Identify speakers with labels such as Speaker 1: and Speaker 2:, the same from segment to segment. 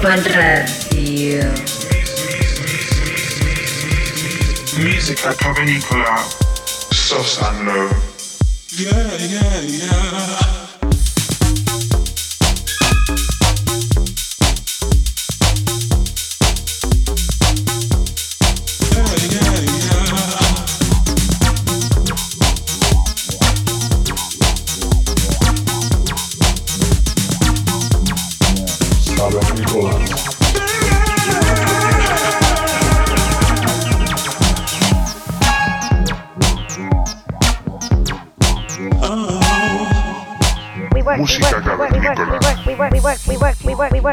Speaker 1: Ibiza Global Radio.
Speaker 2: Music at Provenicola, Sos and Low.
Speaker 3: Yeah, yeah, yeah.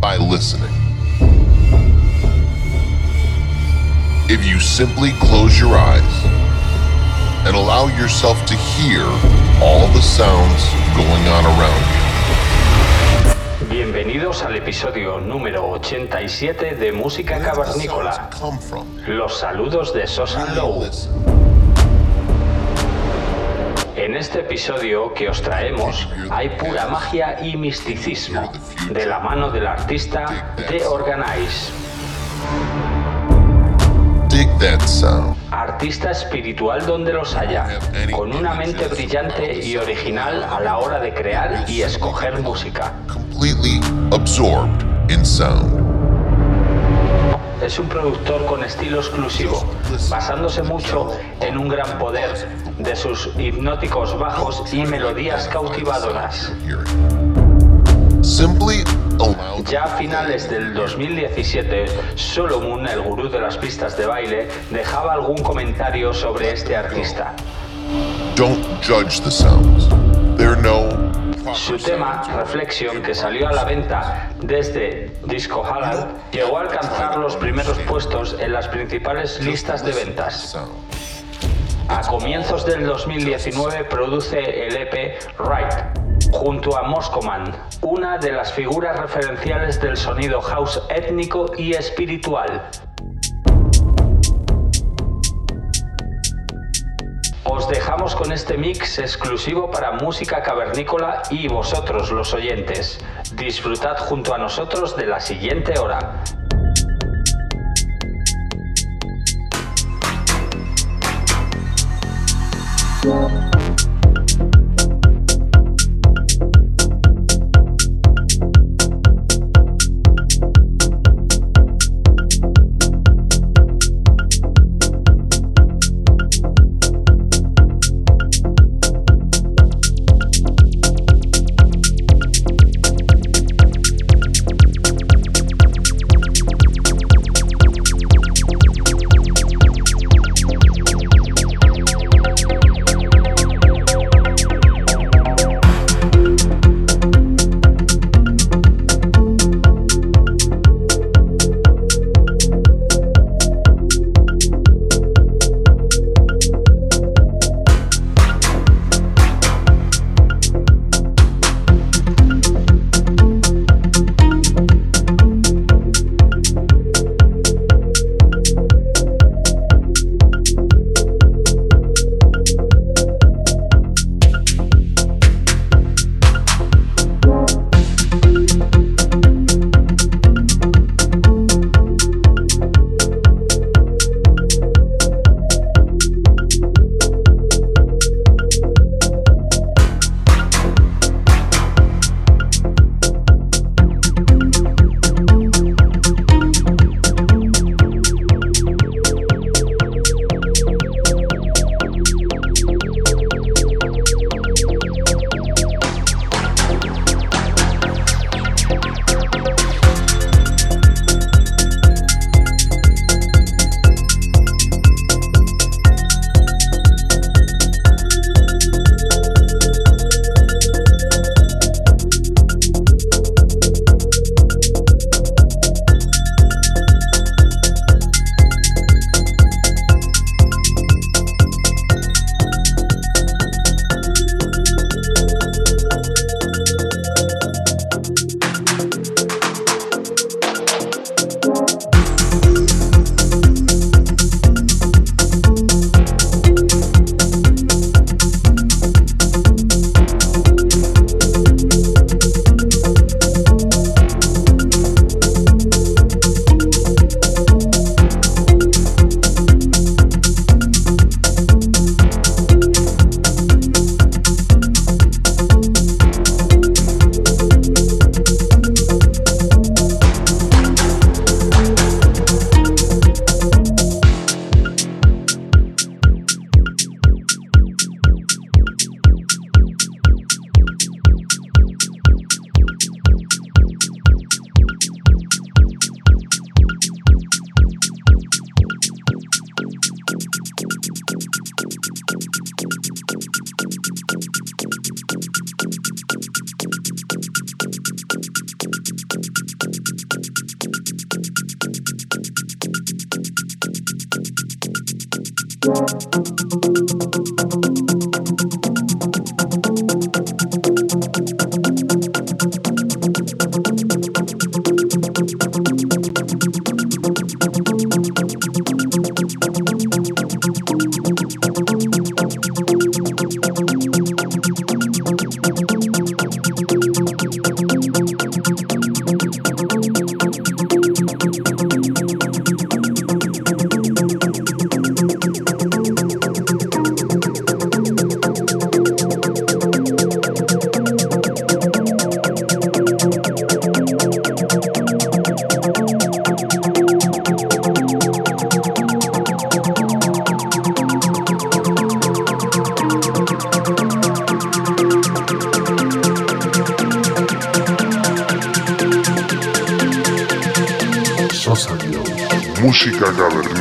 Speaker 4: By listening. If you simply close your eyes and allow yourself to hear all the sounds going on around you.
Speaker 5: Bienvenidos al episodio número 87 de Música Cavernícola.
Speaker 4: sounds come from.
Speaker 5: Los saludos de Sosa
Speaker 4: How you
Speaker 5: Low.
Speaker 4: listen.
Speaker 5: En este episodio que os traemos hay pura magia y misticismo de la mano del artista The Organize,
Speaker 4: Dig that sound.
Speaker 5: artista espiritual donde los haya, con una mente brillante y original a la hora de crear y escoger música.
Speaker 4: Completely absorbed in sound.
Speaker 5: Es un productor con estilo exclusivo, basándose mucho en un gran poder de sus hipnóticos bajos y melodías cautivadoras. Ya a finales del 2017, Solomon, el gurú de las pistas de baile, dejaba algún comentario sobre este artista.
Speaker 4: Don't judge the sounds. There are no
Speaker 5: Su tema, Reflexion, que salió a la venta desde Disco Halal, llegó a alcanzar los primeros puestos en las principales listas de ventas. A comienzos del 2019 produce el EP Right junto a Moscoman, una de las figuras referenciales del sonido house étnico y espiritual. Os dejamos con este mix exclusivo para música cavernícola y vosotros los oyentes. Disfrutad junto a nosotros de la siguiente hora.
Speaker 6: Música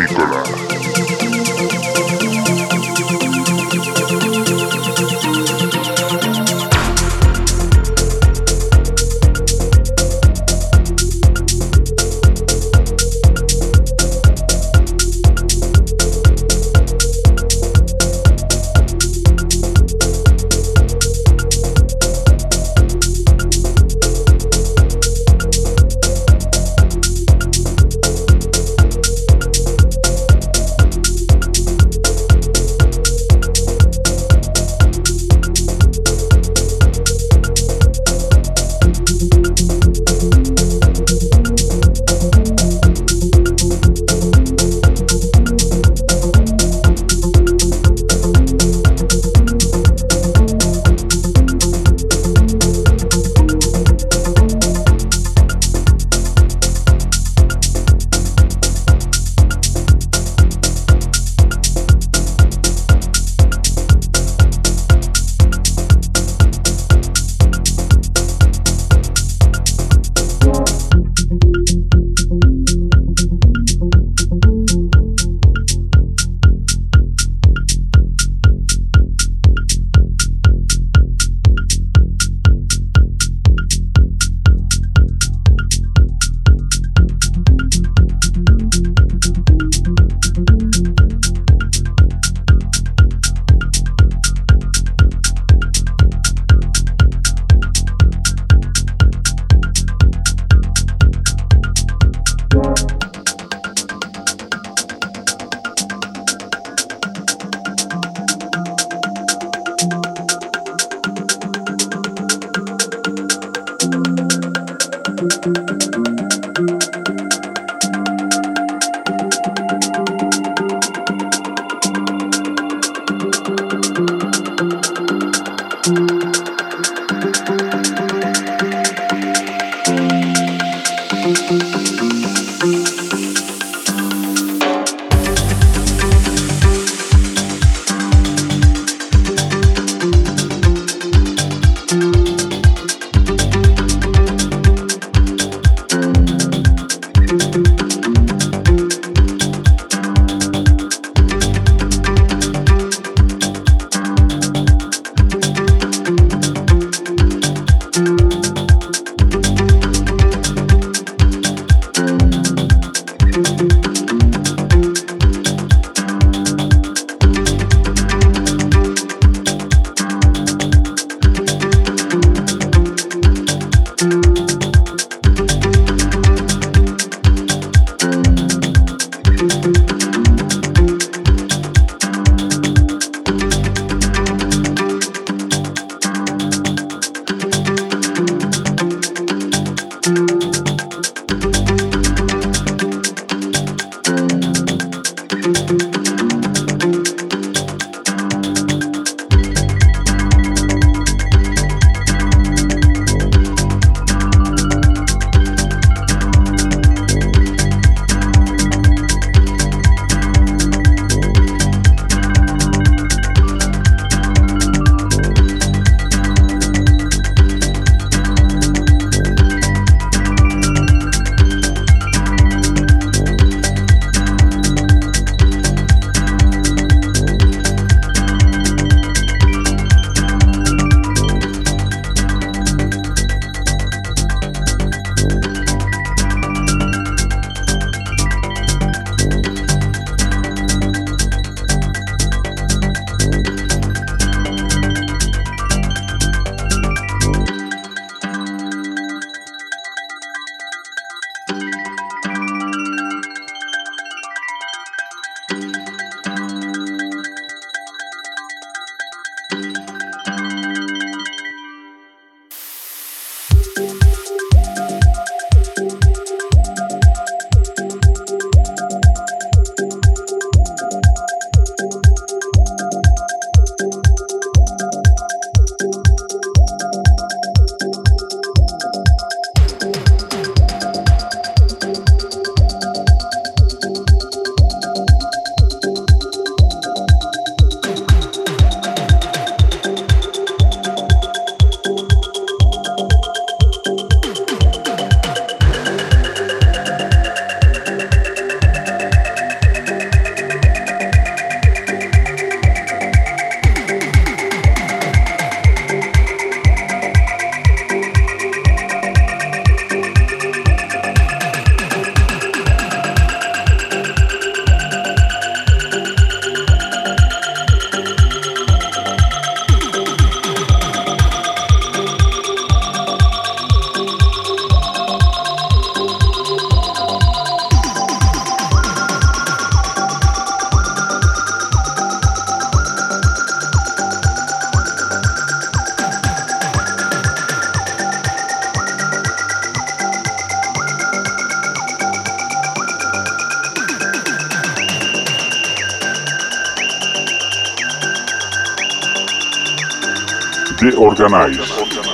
Speaker 6: Organize.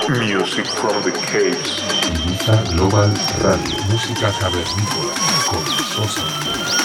Speaker 7: Music from the caves.
Speaker 8: Ibiza Global Radio, música cavernícola con Sosa.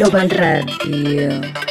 Speaker 1: Global Radio.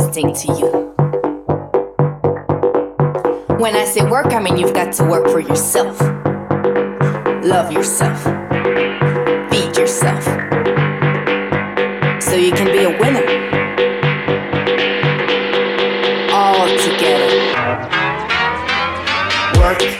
Speaker 1: everlasting to you. When I say work, I mean you've got to work for yourself. Love yourself. Feed yourself. So you can be a winner. All together. Work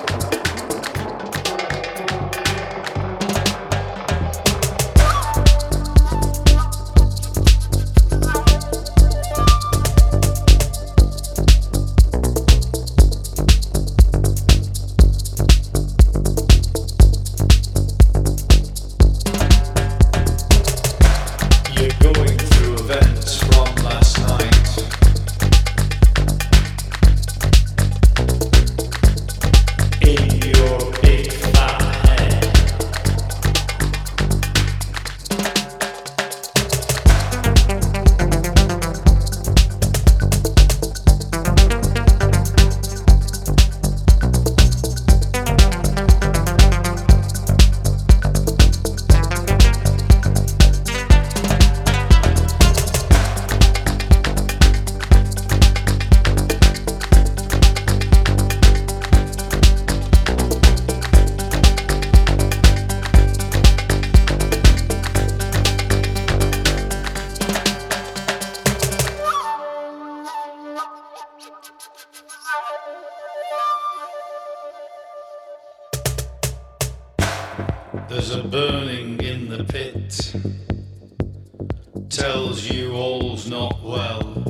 Speaker 9: tells you all's not well,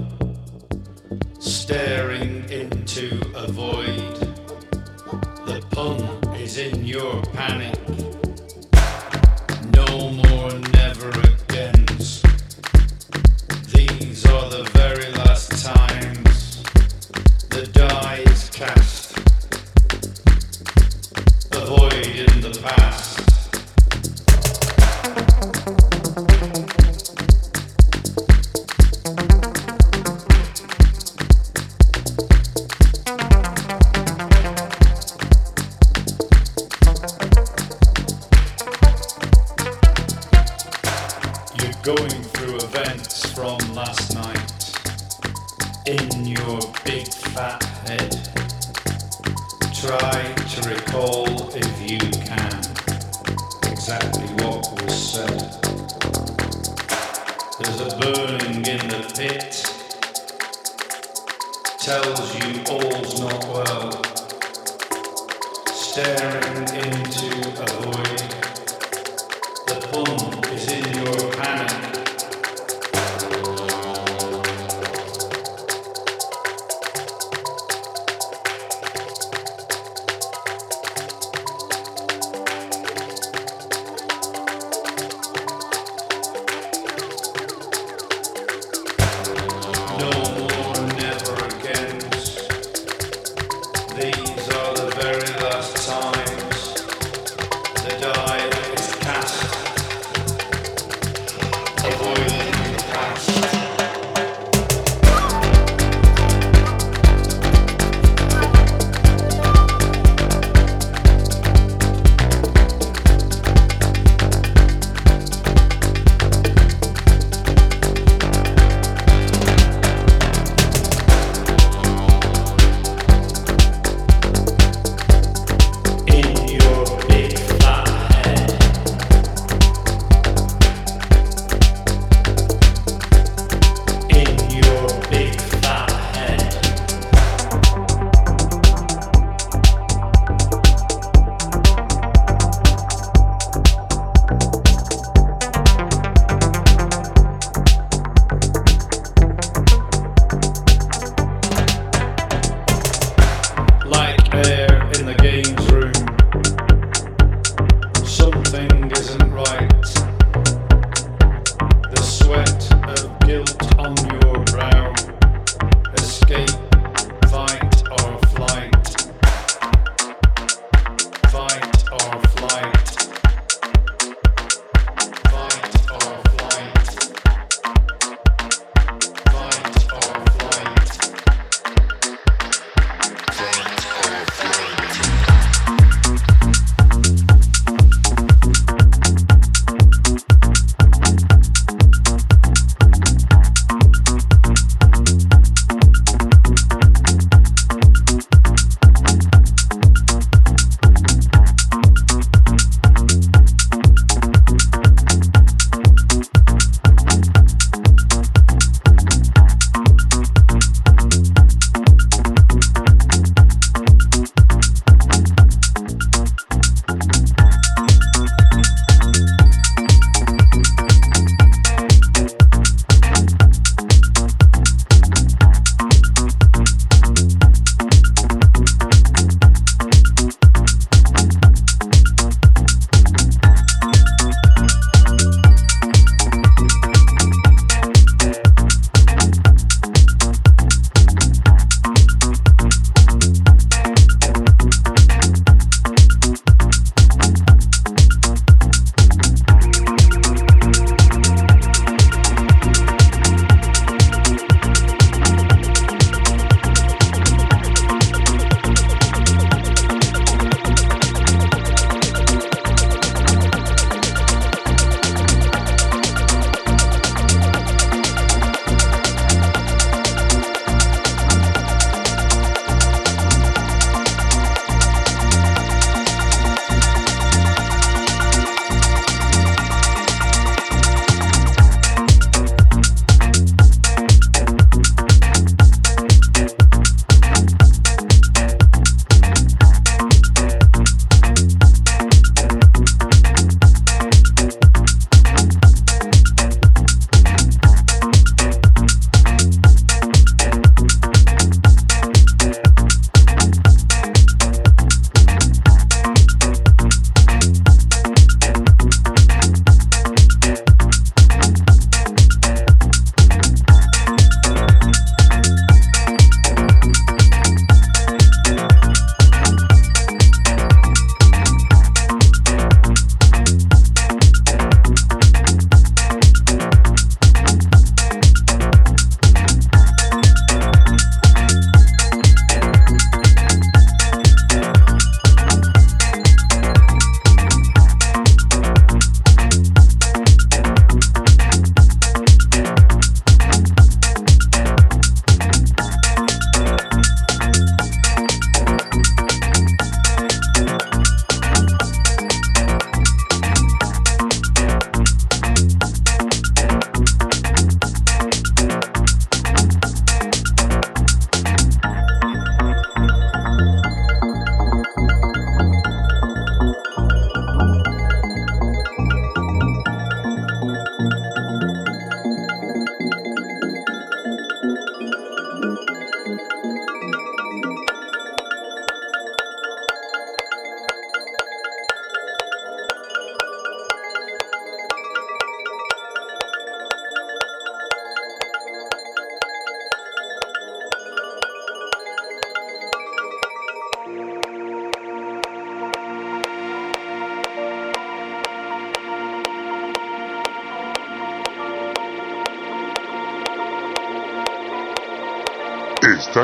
Speaker 9: staring into a void. The pun is in your panic.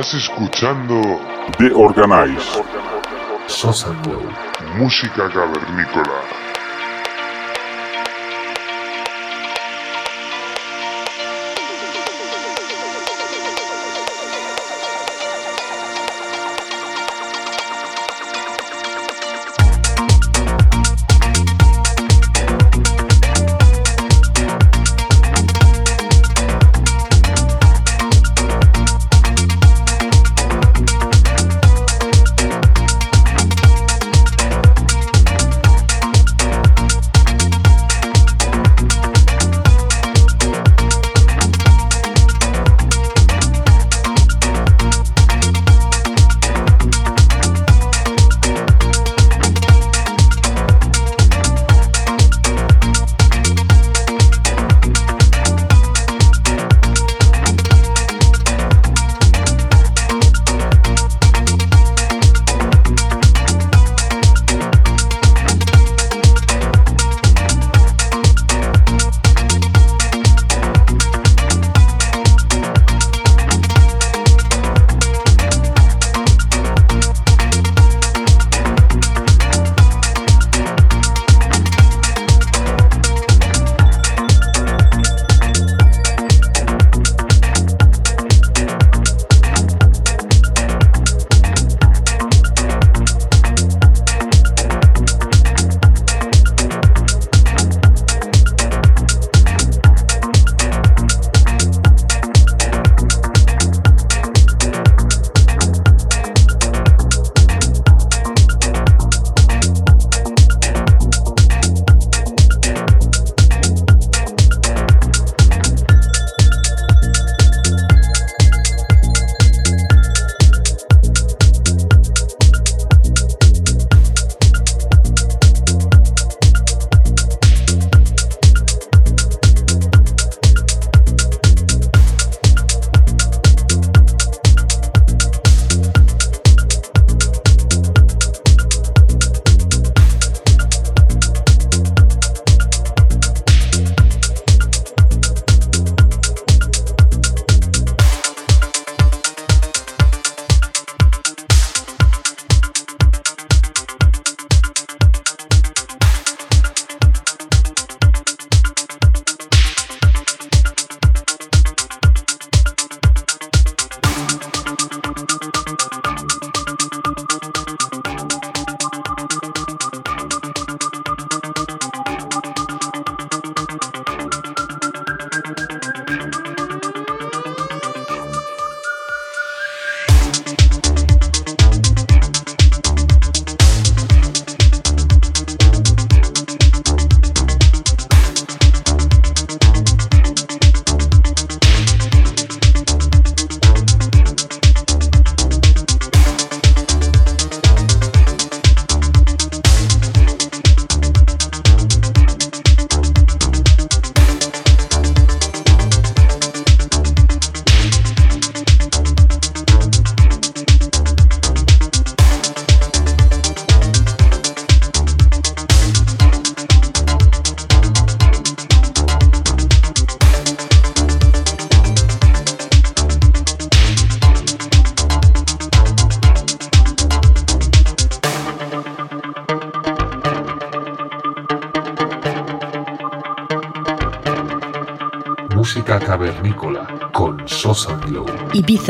Speaker 6: Estás escuchando The Organize.
Speaker 8: Sosa.
Speaker 6: Música cavernícola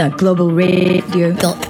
Speaker 10: Global Radio.com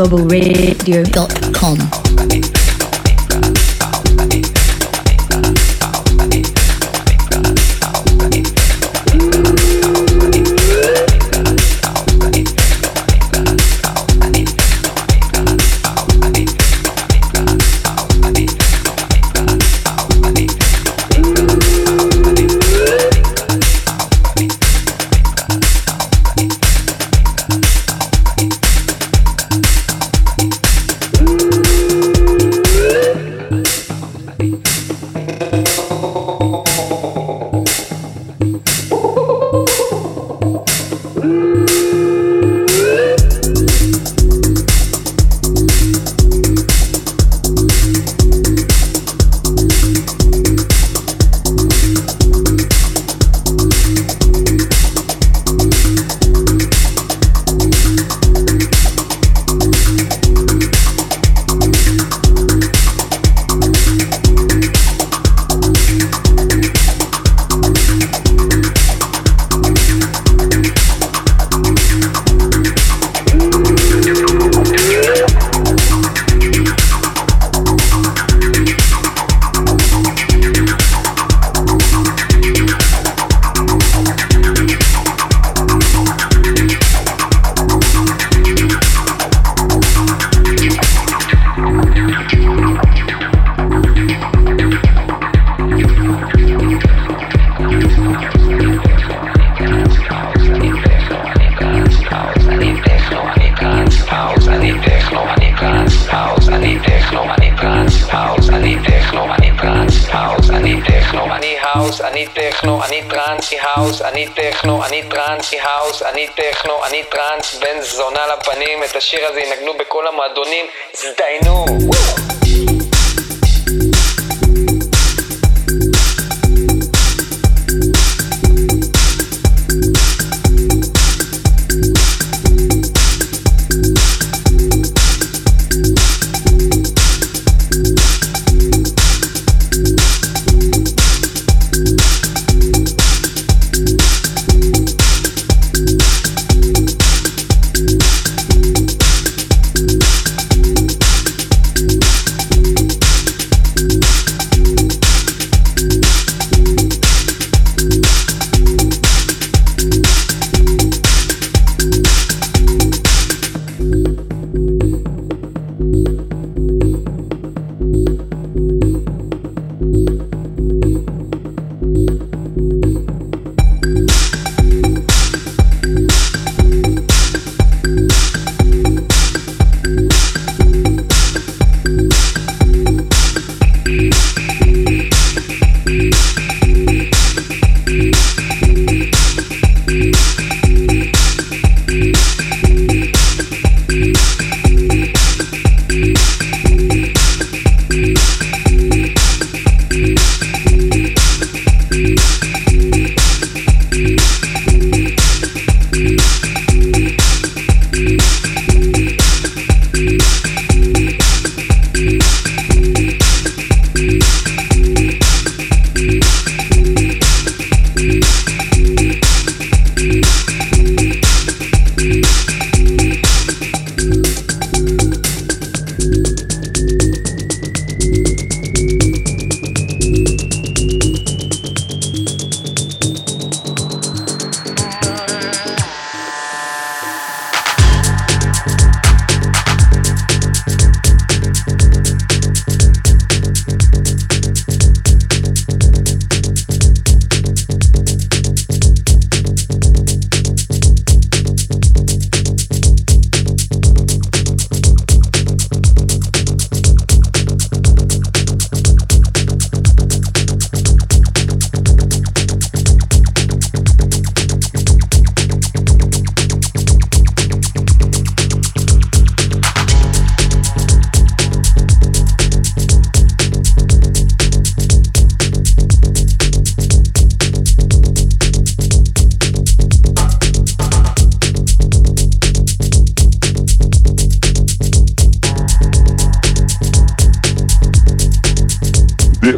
Speaker 11: ibizaglobalradio.com.
Speaker 12: השיר הזה ינגנו בכל המועדונים,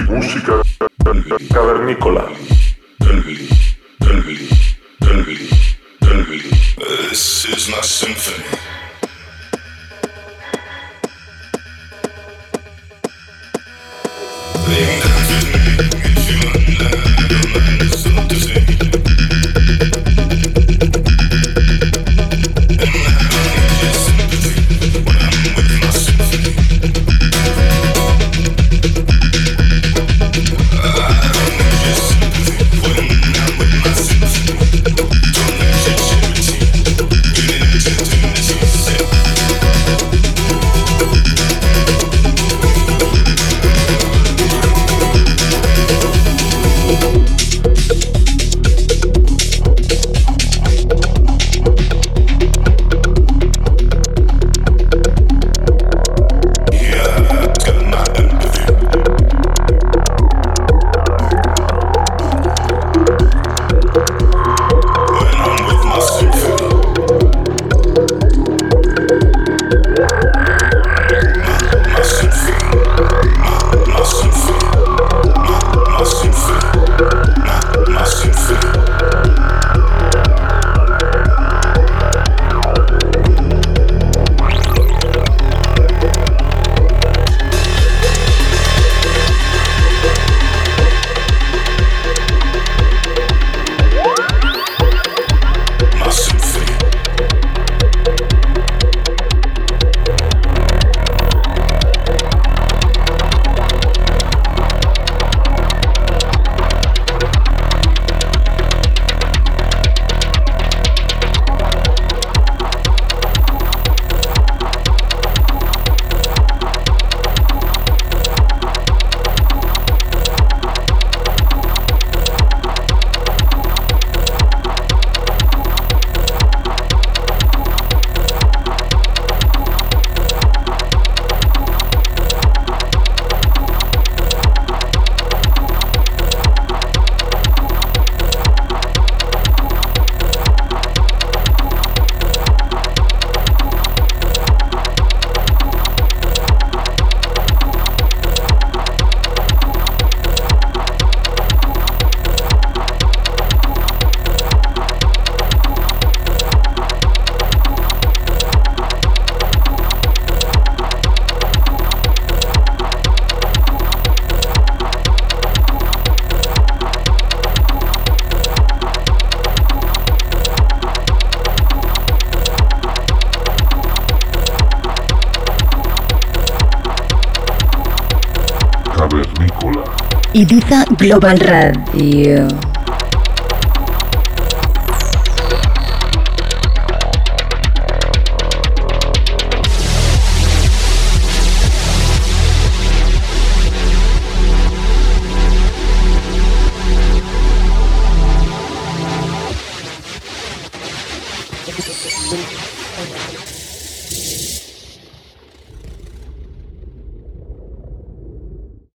Speaker 2: música cavernícola.
Speaker 1: Ibiza Global Radio.